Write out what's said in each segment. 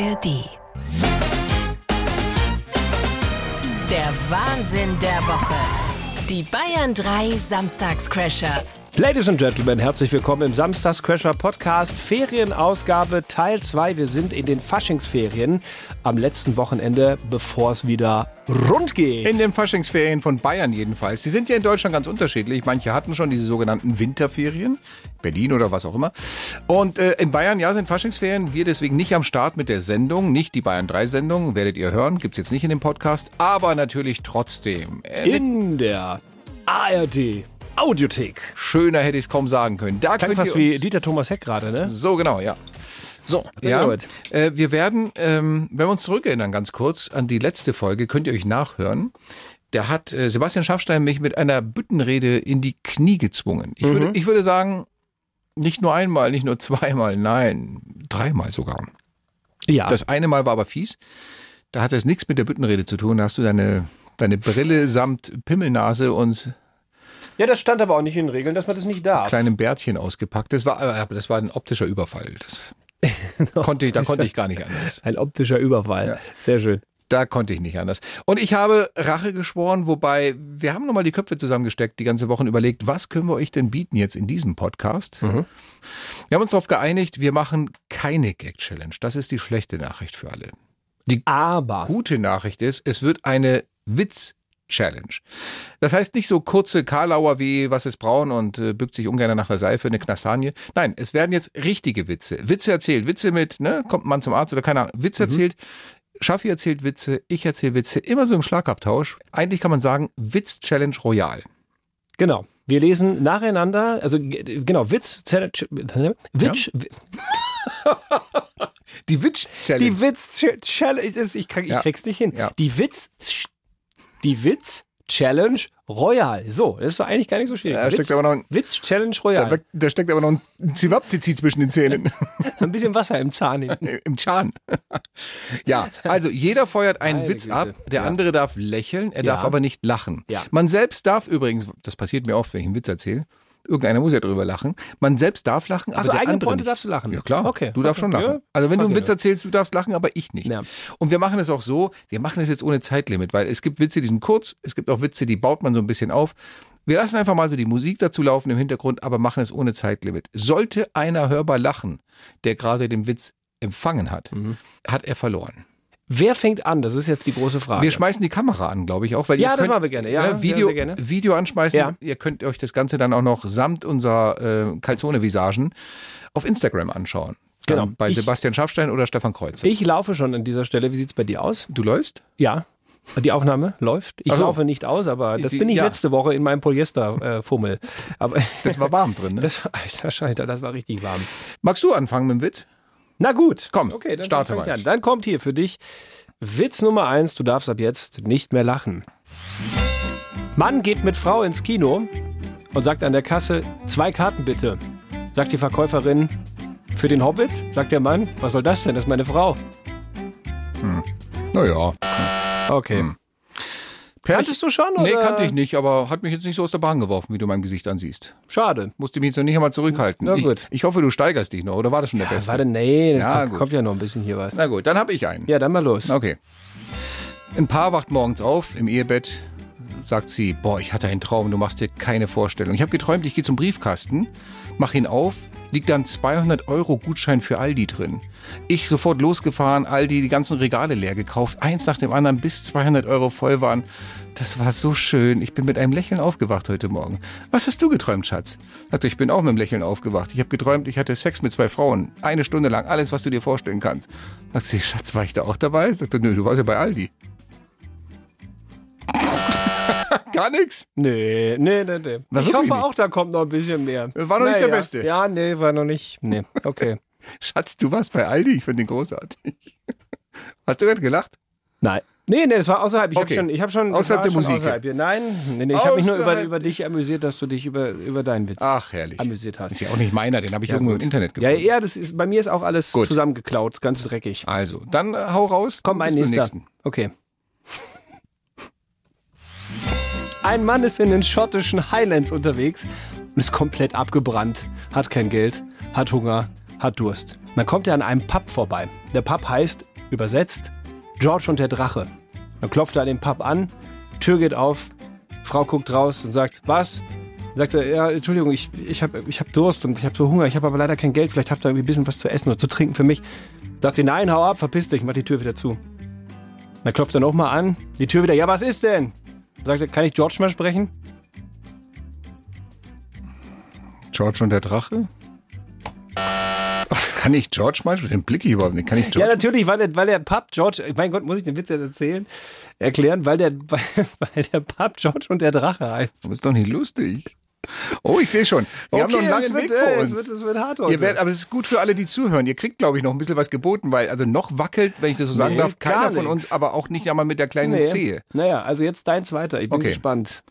ARD. Der Wahnsinn der Woche. Die Bayern 3 Samstagscrasher. Ladies and Gentlemen, herzlich willkommen im Samstagscrasher Podcast Ferienausgabe Teil 2. Wir sind in den Faschingsferien am letzten Wochenende, bevor es wieder rund geht. In den Faschingsferien von Bayern jedenfalls. Die sind ja in Deutschland ganz unterschiedlich. Manche hatten schon diese sogenannten Winterferien, Berlin oder was auch immer. Und äh, in Bayern, ja, sind Faschingsferien. Wir deswegen nicht am Start mit der Sendung, nicht die Bayern 3 Sendung, werdet ihr hören, gibt's jetzt nicht in dem Podcast, aber natürlich trotzdem. Äh, in der ARD Audiothek. Schöner hätte ich es kaum sagen können. Da das klingt fast wie Dieter Thomas Heck gerade, ne? So, genau, ja. So, ja, äh, wir werden, ähm, wenn wir uns zurückerinnern, ganz kurz an die letzte Folge, könnt ihr euch nachhören. Da hat äh, Sebastian Schaffstein mich mit einer Büttenrede in die Knie gezwungen. Ich, mhm. würde, ich würde sagen, nicht nur einmal, nicht nur zweimal, nein, dreimal sogar. Ja. Das eine Mal war aber fies. Da hatte es nichts mit der Büttenrede zu tun. Da hast du deine, deine Brille samt Pimmelnase und ja, das stand aber auch nicht in den Regeln, dass man das nicht darf. Kleinem Bärtchen ausgepackt. Das war, aber das war ein optischer Überfall. Das konnte ich, da konnte ich gar nicht anders. Ein optischer Überfall. Ja. Sehr schön. Da konnte ich nicht anders. Und ich habe Rache geschworen, wobei wir haben nochmal die Köpfe zusammengesteckt, die ganze Woche überlegt, was können wir euch denn bieten jetzt in diesem Podcast? Mhm. Wir haben uns darauf geeinigt, wir machen keine Gag-Challenge. Das ist die schlechte Nachricht für alle. Die Aber. gute Nachricht ist, es wird eine Witz Challenge. Das heißt nicht so kurze Karlauer wie was ist braun und äh, bückt sich ungern nach der Seife, eine Knastanie. Nein, es werden jetzt richtige Witze. Witze erzählt, Witze mit, ne, kommt ein Mann zum Arzt oder keine Ahnung, Witze mhm. erzählt. Schaffi erzählt Witze, ich erzähle Witze, immer so im Schlagabtausch. Eigentlich kann man sagen, Witz-Challenge Royal. Genau. Wir lesen nacheinander, also genau, Witz, Challenge, Witz, ja. Die Witz-Challenge. Die Witz-Challenge, ich, ich, krieg, ich krieg's nicht hin. Ja. Die Witz die Witz Challenge Royal. So, das ist doch eigentlich gar nicht so schwierig. Da steckt aber noch ein, Witz Challenge Royal. Da, da steckt aber noch ein Zivapzizi zwischen den Zähnen. ein bisschen Wasser im Zahn. Im Zahn. ja, also jeder feuert einen Meine Witz Güte. ab, der ja. andere darf lächeln, er ja. darf aber nicht lachen. Ja. Man selbst darf übrigens, das passiert mir oft, wenn ich einen Witz erzähle, Irgendeiner muss ja drüber lachen. Man selbst darf lachen, aber also der eigene andere Pointe nicht. darfst du lachen. Ja klar, okay. du darfst okay. schon lachen. Ja, also wenn du einen Witz erzählst, du darfst lachen, aber ich nicht. Ja. Und wir machen es auch so, wir machen es jetzt ohne Zeitlimit, weil es gibt Witze, die sind kurz, es gibt auch Witze, die baut man so ein bisschen auf. Wir lassen einfach mal so die Musik dazu laufen im Hintergrund, aber machen es ohne Zeitlimit. Sollte einer hörbar lachen, der gerade den Witz empfangen hat, mhm. hat er verloren. Wer fängt an? Das ist jetzt die große Frage. Wir schmeißen die Kamera an, glaube ich auch. Weil ja, ihr das machen wir gerne. Ja, ne, Video, gerne. Video anschmeißen. Ja. Ihr könnt euch das Ganze dann auch noch samt unserer äh, Calzone-Visagen auf Instagram anschauen. Genau. Bei ich, Sebastian Schaffstein oder Stefan Kreuzer. Ich laufe schon an dieser Stelle. Wie sieht es bei dir aus? Du läufst? Ja. Die Aufnahme läuft. Ich so. laufe nicht aus, aber das die, bin ich ja. letzte Woche in meinem Polyesterfummel. Äh, aber das war warm drin, ne? Das, alter Schalter, das war richtig warm. Magst du anfangen mit dem Witz? Na gut. Komm, okay, dann starte mal. An. Dann kommt hier für dich Witz Nummer eins, du darfst ab jetzt nicht mehr lachen. Mann geht mit Frau ins Kino und sagt an der Kasse, zwei Karten bitte. Sagt die Verkäuferin, für den Hobbit? Sagt der Mann, was soll das denn? Das ist meine Frau. Hm. Naja. Okay. Hm. Kanntest du schon? Oder? Nee, kannte ich nicht, aber hat mich jetzt nicht so aus der Bahn geworfen, wie du mein Gesicht ansiehst. Schade. Musste mich jetzt noch nicht einmal zurückhalten. Na gut. Ich, ich hoffe, du steigerst dich noch, oder war das schon der ja, Beste? Warte, nee, das ja, kommt, kommt, ja noch ein bisschen hier was. Na gut, dann habe ich einen. Ja, dann mal los. Okay. Ein Paar wacht morgens auf im Ehebett, sagt sie, boah, ich hatte einen Traum, du machst dir keine Vorstellung. Ich habe geträumt, ich gehe zum Briefkasten mach ihn auf, liegt dann 200 Euro Gutschein für Aldi drin. Ich sofort losgefahren, Aldi die ganzen Regale leer gekauft, eins nach dem anderen, bis 200 Euro voll waren. Das war so schön. Ich bin mit einem Lächeln aufgewacht heute Morgen. Was hast du geträumt, Schatz? Sagte, ich bin auch mit einem Lächeln aufgewacht. Ich habe geträumt, ich hatte Sex mit zwei Frauen. Eine Stunde lang. Alles, was du dir vorstellen kannst. Sagt sie, Schatz, war ich da auch dabei? Sagte, nö, du warst ja bei Aldi. Gar nichts? Nee, nee, nee, nee. Na, ich hoffe nicht. auch, da kommt noch ein bisschen mehr. War noch naja. nicht der Beste. Ja, nee, war noch nicht. Nee, okay. Schatz, du warst bei Aldi. Ich finde den großartig. Hast du gerade gelacht? Nein. Nee, nee, das war außerhalb. Ich okay. habe schon, ich hab schon außerhalb der Musik. Außerhalb. Nein, nee, nee, ich habe mich nur über, über dich amüsiert, dass du dich über, über deinen Witz Ach, herrlich. amüsiert hast. Ist ja auch nicht meiner, den habe ich ja, irgendwo gut. im Internet gefunden. Ja, ja, das ist bei mir ist auch alles gut. zusammengeklaut, ganz dreckig. Also, dann äh, hau raus. Komm, mein nächster. Nächsten. Okay. Ein Mann ist in den schottischen Highlands unterwegs und ist komplett abgebrannt, hat kein Geld, hat Hunger hat Durst. Dann kommt er an einem Pub vorbei. Der Pub heißt, übersetzt, George und der Drache. Dann klopft er an den Pub an, Tür geht auf, Frau guckt raus und sagt, was? Sagt er, ja, Entschuldigung, ich, ich habe ich hab Durst und ich habe so Hunger, ich habe aber leider kein Geld, vielleicht habt ihr irgendwie ein bisschen was zu essen oder zu trinken für mich. Sagt sie, nein, hau ab, verpiss dich, mach die Tür wieder zu. Dann klopft er nochmal an, die Tür wieder, ja, was ist denn? Sagt er, kann ich George mal sprechen? George und der Drache? Kann ich George mal? Den Blick ich überhaupt nicht. Kann ich George? Ja, natürlich, weil der, weil der Pub George, mein Gott, muss ich den Witz jetzt erzählen, erklären, weil der, weil, weil der Pub George und der Drache heißt. Das ist doch nicht lustig. Oh, ich sehe schon. Wir haben noch einen langen Weg vor äh, uns. Es wird, es wird hart heute. Ihr werdet, aber es ist gut für alle, die zuhören. Ihr kriegt, glaube ich, noch ein bisschen was geboten, weil also noch wackelt, wenn ich das so sagen Nee, darf, keiner von uns, aber auch nicht einmal mit der kleinen nee. Zehe. Naja, also jetzt deins weiter. Ich bin Okay. gespannt.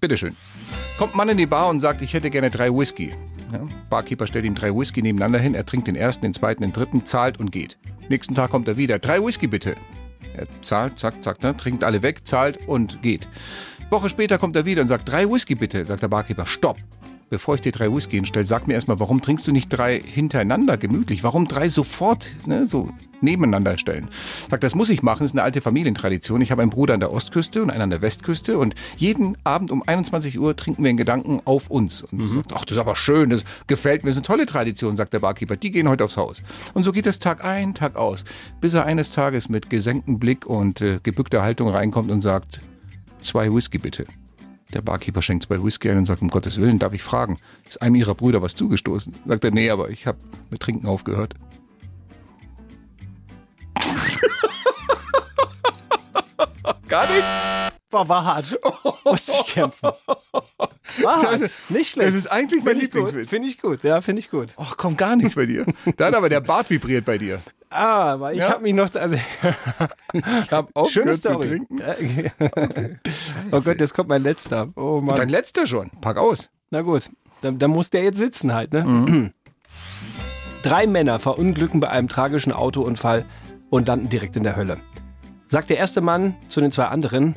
Bitteschön. Kommt ein Mann in die Bar und sagt, ich hätte gerne drei Whisky. Ja, Barkeeper stellt ihm drei Whisky nebeneinander hin. Er trinkt den ersten, den zweiten, den dritten, zahlt und geht. Nächsten Tag kommt er wieder. Drei Whisky bitte. Er zahlt, zack, zack, ne, trinkt alle weg, zahlt und geht. Woche später kommt er wieder und sagt, drei Whisky bitte. Sagt der Barkeeper, stopp. Bevor ich dir drei Whisky hinstelle, sag mir erstmal, warum trinkst du nicht drei hintereinander gemütlich? Warum drei sofort ne, so nebeneinander stellen? Sagt, das muss ich machen, das ist eine alte Familientradition. Ich habe einen Bruder an der Ostküste und einen an der Westküste und jeden Abend um 21 Uhr trinken wir in Gedanken auf uns. Und sagt, ach, das ist aber schön, das gefällt mir, das ist eine tolle Tradition, sagt der Barkeeper. Die gehen heute aufs Haus. Und so geht das Tag ein, Tag aus, bis er eines Tages mit gesenktem Blick und äh, gebückter Haltung reinkommt und sagt, zwei Whisky bitte. Der Barkeeper schenkt zwei Whisky ein und sagt, um Gottes Willen, darf ich fragen, ist einem Ihrer Brüder was zugestoßen? Sagt er, nee, aber ich habe mit Trinken aufgehört. Gar nichts. War, war hart. Musste ich kämpfen. War hart. Nicht schlecht. Das ist eigentlich mein. Lieblingswitz. Finde ich gut. Ja, finde ich gut. Ach, kommt gar nichts bei dir. Da hat aber der Bart vibriert bei dir. Ah, aber ich Ja. habe mich noch. Also, Ich habe aufgehört zu Story. trinken. oh Gott, jetzt kommt mein letzter. Oh Mann. Dein letzter schon. Pack aus. Na gut, dann, dann muss der jetzt sitzen halt, ne? Drei Männer verunglücken bei einem tragischen Autounfall und landen direkt in der Hölle. Sagt der erste Mann zu den zwei anderen,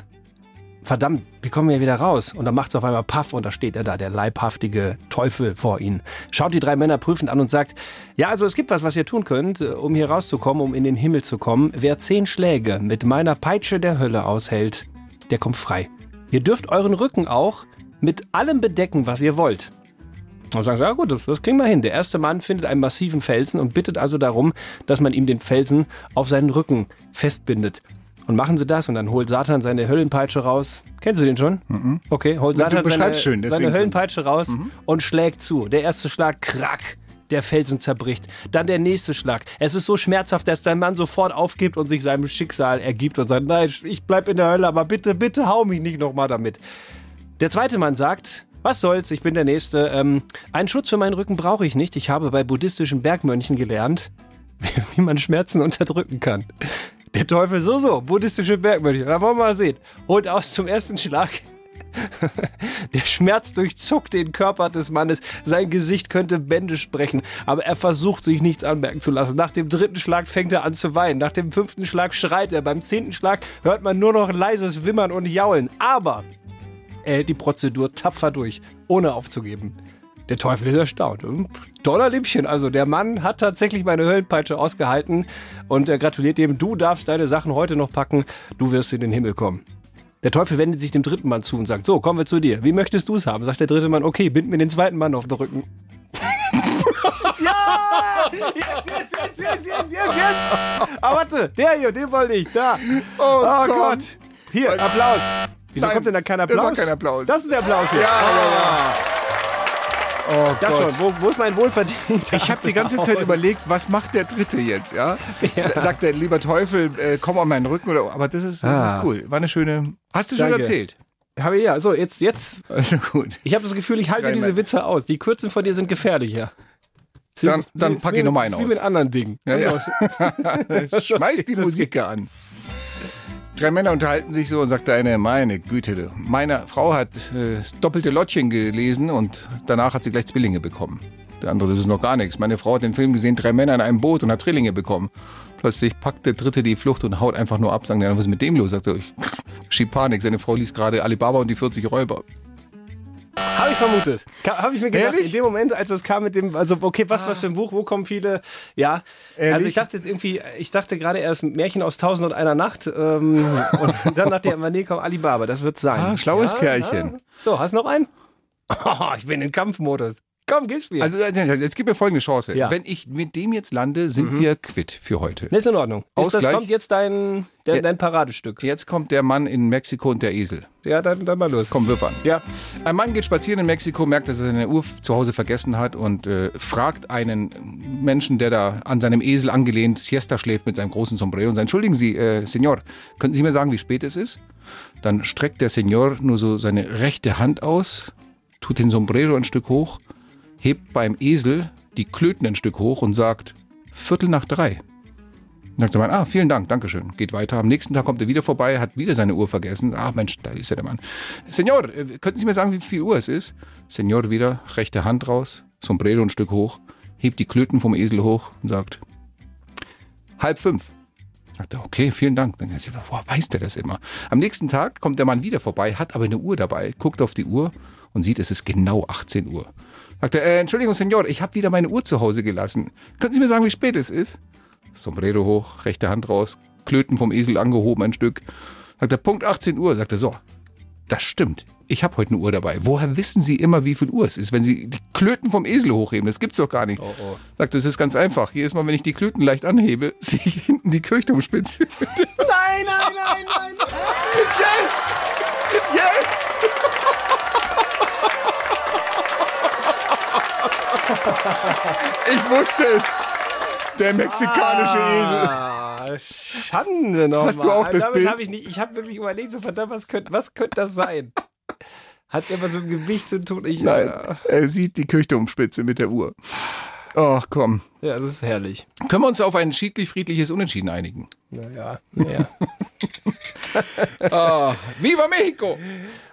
verdammt, wie kommen wir wieder raus? Und dann macht's auf einmal Paff und da steht er da, der leibhaftige Teufel vor ihnen. Schaut die drei Männer prüfend an und sagt, ja, also es gibt was, was ihr tun könnt, äh, um hier rauszukommen, um in den Himmel zu kommen. Wer zehn Schläge mit meiner Peitsche der Hölle aushält, der kommt frei. Ihr dürft euren Rücken auch mit allem bedecken, was ihr wollt. Und sagen sie, ja gut, das, das kriegen wir hin. Der erste Mann findet einen massiven Felsen und bittet also darum, dass man ihm den Felsen auf seinen Rücken festbindet. Und machen sie das und dann holt Satan seine Höllenpeitsche raus. Kennst du den schon? Okay, holt Satan seine, schön, seine Höllenpeitsche raus und schlägt zu. Der erste Schlag, krack. Der Felsen zerbricht. Dann der nächste Schlag. Es ist so schmerzhaft, dass der Mann sofort aufgibt und sich seinem Schicksal ergibt und sagt, nein, ich bleib in der Hölle, aber bitte, bitte hau mich nicht nochmal damit. Der zweite Mann sagt, was soll's, ich bin der Nächste. Ähm, einen Schutz für meinen Rücken brauche ich nicht. Ich habe bei buddhistischen Bergmönchen gelernt, wie man Schmerzen unterdrücken kann. Der Teufel, so, so, buddhistische Bergmönche. Da wollen wir mal sehen. Holt aus zum ersten Schlag. Der Schmerz durchzuckt den Körper des Mannes. Sein Gesicht könnte Bände sprechen, aber er versucht sich nichts anmerken zu lassen. Nach dem dritten Schlag fängt er an zu weinen. Nach dem fünften Schlag schreit er. Beim zehnten Schlag hört man nur noch leises Wimmern und Jaulen. Aber er hält die Prozedur tapfer durch, ohne aufzugeben. Der Teufel ist erstaunt. Hm, Toller Liebchen. Also der Mann hat tatsächlich meine Höllenpeitsche ausgehalten und er gratuliert ihm. Du darfst deine Sachen heute noch packen. Du wirst in den Himmel kommen. Der Teufel wendet sich dem dritten Mann zu und sagt, so, kommen wir zu dir. Wie möchtest du es haben? Sagt der dritte Mann, okay, bind mir den zweiten Mann auf den Rücken. ja! Yes, yes, yes, yes, yes, yes, yes! Aber warte, der hier, den wollte ich. Da. Oh, Oh. Gott. Hier, Applaus. Wieso Nein, kommt denn da kein immer Applaus? kein Applaus. Das ist der Applaus hier. Ja, ja, ja. Oh Das Gott. schon. Wo, wo ist mein wohlverdienter Ich habe die ganze Zeit überlegt, was macht der Dritte jetzt, ja? Sagt der lieber Teufel, äh, komm an meinen Rücken oder, aber das ist, das Ah. ist cool. War eine schöne, hast du schon Danke. erzählt? Habe ich ja. So, jetzt, jetzt. Also gut. Ich habe das Gefühl, ich halte Drei diese Männer. Witze aus. Die Kürzen von dir sind gefährlicher. Dann- dann pack ich noch mal einen Wie aus. mit anderen Dingen. Ja, ja. Schmeiß die Musik an. Drei Männer unterhalten sich so und sagt der eine, meine Güte, meine Frau hat äh, das doppelte Lottchen gelesen und danach hat sie gleich Zwillinge bekommen. Der andere, das ist noch gar nichts. Meine Frau hat den Film gesehen, drei Männer in einem Boot und hat Trillinge bekommen. Plötzlich packt der Dritte die Flucht und haut einfach nur ab. Sagen die anderen, was ist mit dem los? Sagt er, ich schieb Panik. Seine Frau liest gerade Alibaba und die 40 Räuber. Habe ich vermutet. Habe ich mir gedacht, Ehrlich? in dem Moment, als es kam mit dem, also okay, was, was für ein Buch, wo kommen viele, ja. Ehrlich? Also ich dachte jetzt irgendwie, ich dachte gerade erst Märchen aus Tausend und einer Nacht ähm, und dann dachte ich immer, nee, komm, Alibaba, das wird sein. Ah, schlaues Kerlchen. So, hast du noch einen? Oh, ich bin in Kampfmodus. Komm, gib's mir. Also äh, jetzt gib mir folgende Chance. Ja. Mhm. Wenn ich mit dem jetzt lande, sind wir quitt für heute. ist in Ordnung. Ist das kommt jetzt dein, der, Ja. dein Paradestück. Jetzt kommt der Mann in Mexiko und der Esel. Ja, dann, dann mal los. Komm, wirf an. Ja. Ein Mann geht spazieren in Mexiko, merkt, dass er seine Uhr zu Hause vergessen hat und äh, fragt einen Menschen, der da an seinem Esel angelehnt Siesta schläft mit seinem großen Sombrero und sagt, entschuldigen Sie, äh, Senor, könnten Sie mir sagen, wie spät es ist? Dann streckt der Senor nur so seine rechte Hand aus, tut den Sombrero ein Stück hoch, hebt beim Esel die Klöten ein Stück hoch und sagt, Viertel nach drei. Sagt der Mann, ah, vielen Dank, Dankeschön. Geht weiter. Am nächsten Tag kommt er wieder vorbei, hat wieder seine Uhr vergessen. Ach Mensch, da ist ja der Mann. Senor, äh, könnten Sie mir sagen, wie viel Uhr es ist? Senor wieder, rechte Hand raus, Sombrero ein Stück hoch, hebt die Klöten vom Esel hoch und sagt, halb fünf. Sagt er, okay, vielen Dank. Dann sagt er, woher weiß der das immer? Am nächsten Tag kommt der Mann wieder vorbei, hat aber eine Uhr dabei, guckt auf die Uhr und sieht, es ist genau 18 Uhr. Sagt er, äh, Entschuldigung, Senor, ich habe wieder meine Uhr zu Hause gelassen. Könnten Sie mir sagen, wie spät es ist? Sombrero hoch, rechte Hand raus, Klöten vom Esel angehoben ein Stück. Sagt er, Punkt 18 Uhr. Sagt er, so, das stimmt. Ich habe heute eine Uhr dabei. Woher wissen Sie immer, wie viel Uhr es ist, wenn Sie die Klöten vom Esel hochheben? Das gibt's doch gar nicht. Sagt er, das ist ganz einfach. Jedes Mal, wenn ich die Klöten leicht anhebe, sehe ich hinten die Kirchturmspitze. Nein, nein, nein, nein. yes! Yes! Ich wusste es. Der mexikanische Esel. Ah, Schande nochmal. Hast du auch das Damit Bild? hab ich nicht, ich habe wirklich überlegt, so verdammt, was könnte was könnte das sein? Hat es etwas mit dem Gewicht zu tun? Ich, Nein, äh, er sieht die Kirchturmspitze mit der Uhr. Ach komm. Ja, das ist herrlich. Können wir uns auf ein schiedlich-friedliches Unentschieden einigen? Naja, naja. Ah, Viva Mexico!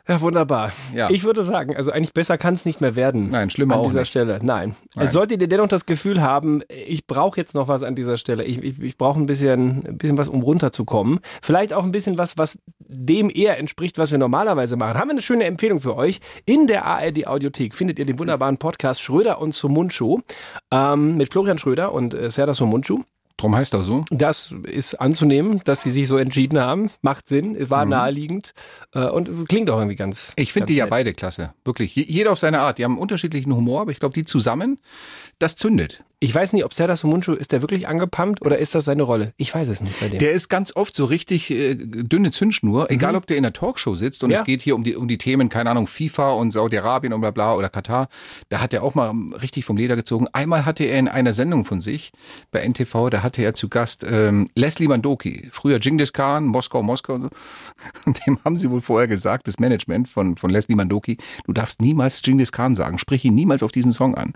Ja, wunderbar. Ja. Ich würde sagen, also eigentlich besser kann es nicht mehr werden. Nein, schlimmer an auch dieser nicht. Stelle. Nein. Nein. Solltet ihr dennoch das Gefühl haben, ich brauche jetzt noch was an dieser Stelle. Ich, ich, ich brauche ein bisschen, ein bisschen was, um runterzukommen. Vielleicht auch ein bisschen was, was dem eher entspricht, was wir normalerweise machen. Haben wir eine schöne Empfehlung für euch. In der ARD Audiothek findet ihr den wunderbaren Podcast Schröder und Sumunchu ähm, mit Florian Schröder und äh, Serdar Sumunchu. Drum heißt er so. Das ist anzunehmen, dass sie sich so entschieden haben. Macht Sinn, war naheliegend äh, und klingt auch irgendwie ganz. Ich finde die ja nett. beide klasse. Wirklich. Je- Jeder auf seine Art. Die haben unterschiedlichen Humor, aber ich glaube, die zusammen, das zündet. Ich weiß nicht, ob Serdar Sumunchu, ist der wirklich angepumpt oder ist das seine Rolle? Ich weiß es nicht bei dem. Der ist ganz oft so richtig äh, dünne Zündschnur, egal ob der in der Talkshow sitzt und Mhm. Ja. es geht hier um die, um die Themen, keine Ahnung, FIFA und Saudi-Arabien und bla bla oder Katar. Da hat er auch mal richtig vom Leder gezogen. Einmal hatte er in einer Sendung von sich bei NTV, da hatte er zu Gast ähm, Leslie Mandoki, früher Genghis Khan, Moskau, Moskau und so. Und dem haben sie wohl vorher gesagt, das Management von, von Leslie Mandoki, du darfst niemals Genghis Khan sagen, sprich ihn niemals auf diesen Song an.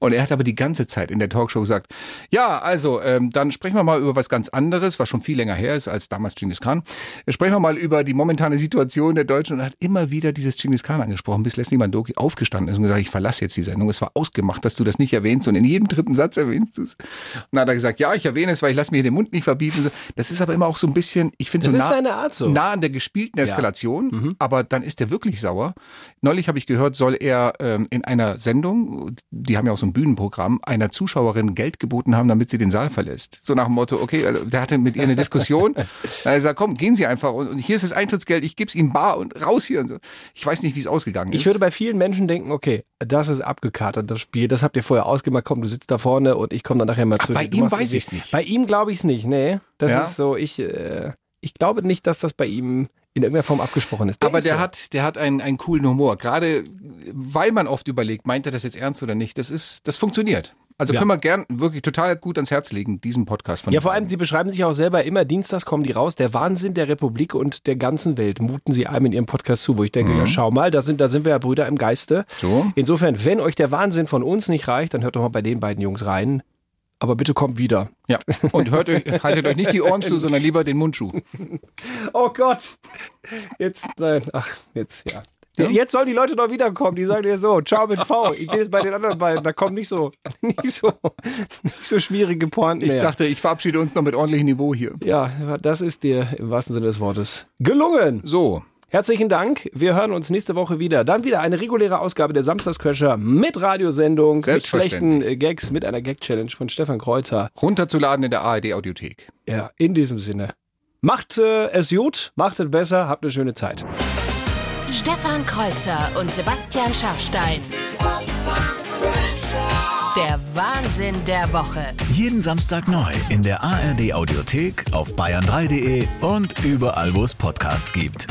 Und er hat aber die ganze Zeit in der Talkshow gesagt, ja, also, ähm, dann sprechen wir mal über was ganz anderes, was schon viel länger her ist als damals Genghis Khan. Äh, Sprechen wir mal über die momentane Situation der Deutschen und hat immer wieder dieses Genghis Khan angesprochen, bis Leslie Mandoki aufgestanden ist und gesagt, ich verlasse jetzt die Sendung. Es war ausgemacht, dass du das nicht erwähnst und in jedem dritten Satz erwähnst du es. Und dann hat er gesagt, ja, ich erwähne es, weil ich lasse mir den Mund nicht verbieten. Das ist aber immer auch so ein bisschen, ich finde so nah, so. nah an der gespielten Eskalation, Mhm. aber dann ist er wirklich sauer. Neulich habe ich gehört, soll er ähm, in einer Sendung, die haben ja auch so ein Bühnenprogramm, einer Zuschauerin Geld geboten haben, damit sie den Saal verlässt. So nach dem Motto, okay, also der hatte mit ihr eine Diskussion. Dann hat er gesagt, komm, gehen Sie einfach und, und hier ist das Eintrittsgeld, ich gebe es Ihnen bar und raus hier und so. Ich weiß nicht, wie es ausgegangen ist. Ich würde bei vielen Menschen denken, okay, das ist abgekartet, das Spiel, das habt ihr vorher ausgemacht, komm, du sitzt da vorne und ich komme dann nachher mal zu bei dir. Du ihm weiß irgendwie- ich's nicht. Bei ihm glaube ich es nicht, nee. Das Ja? ist so, ich, äh, ich glaube nicht, dass das bei ihm in irgendeiner Form abgesprochen ist. aber ist der so. hat, der hat einen, einen coolen Humor. Gerade weil man oft überlegt, meint er das jetzt ernst oder nicht. Das ist, das funktioniert. Also Ja. können wir gern wirklich total gut ans Herz legen, diesen Podcast von Ja, vor allem. Sie beschreiben sich auch selber immer, dienstags kommen die raus, der Wahnsinn der Republik und der ganzen Welt muten Sie einem in Ihrem Podcast zu, wo ich denke, ja, schau mal, da sind, da sind wir ja Brüder im Geiste. So. Insofern, wenn euch der Wahnsinn von uns nicht reicht, dann hört doch mal bei den beiden Jungs rein. Aber bitte kommt wieder. Ja, und hört euch, haltet euch nicht die Ohren zu, sondern lieber den Mundschuh. Oh Gott. Jetzt, nein, ach, jetzt, ja. Jetzt sollen die Leute doch wiederkommen. Die sagen dir so, ciao mit V. Ich bin jetzt bei den anderen beiden. Da kommen nicht so, nicht so, nicht so schwierige Pointen Ich mehr. dachte, ich verabschiede uns noch mit ordentlichem Niveau hier. ja, das ist dir im wahrsten Sinne des Wortes gelungen. So, Herzlichen Dank. Wir hören uns nächste Woche wieder. Dann wieder eine reguläre Ausgabe der Samstagscrasher mit Radiosendung, mit schlechten äh, Gags, mit einer Gag-Challenge von Stefan Kreuzer. Runterzuladen in der ARD-Audiothek. Ja, in diesem Sinne. Macht äh, es gut, macht es besser, habt eine schöne Zeit. Stefan Kreuzer und Sebastian Schaffstein. Der Wahnsinn der Woche. Jeden Samstag neu in der ARD Audiothek, auf bayern3.de und überall, wo es Podcasts gibt.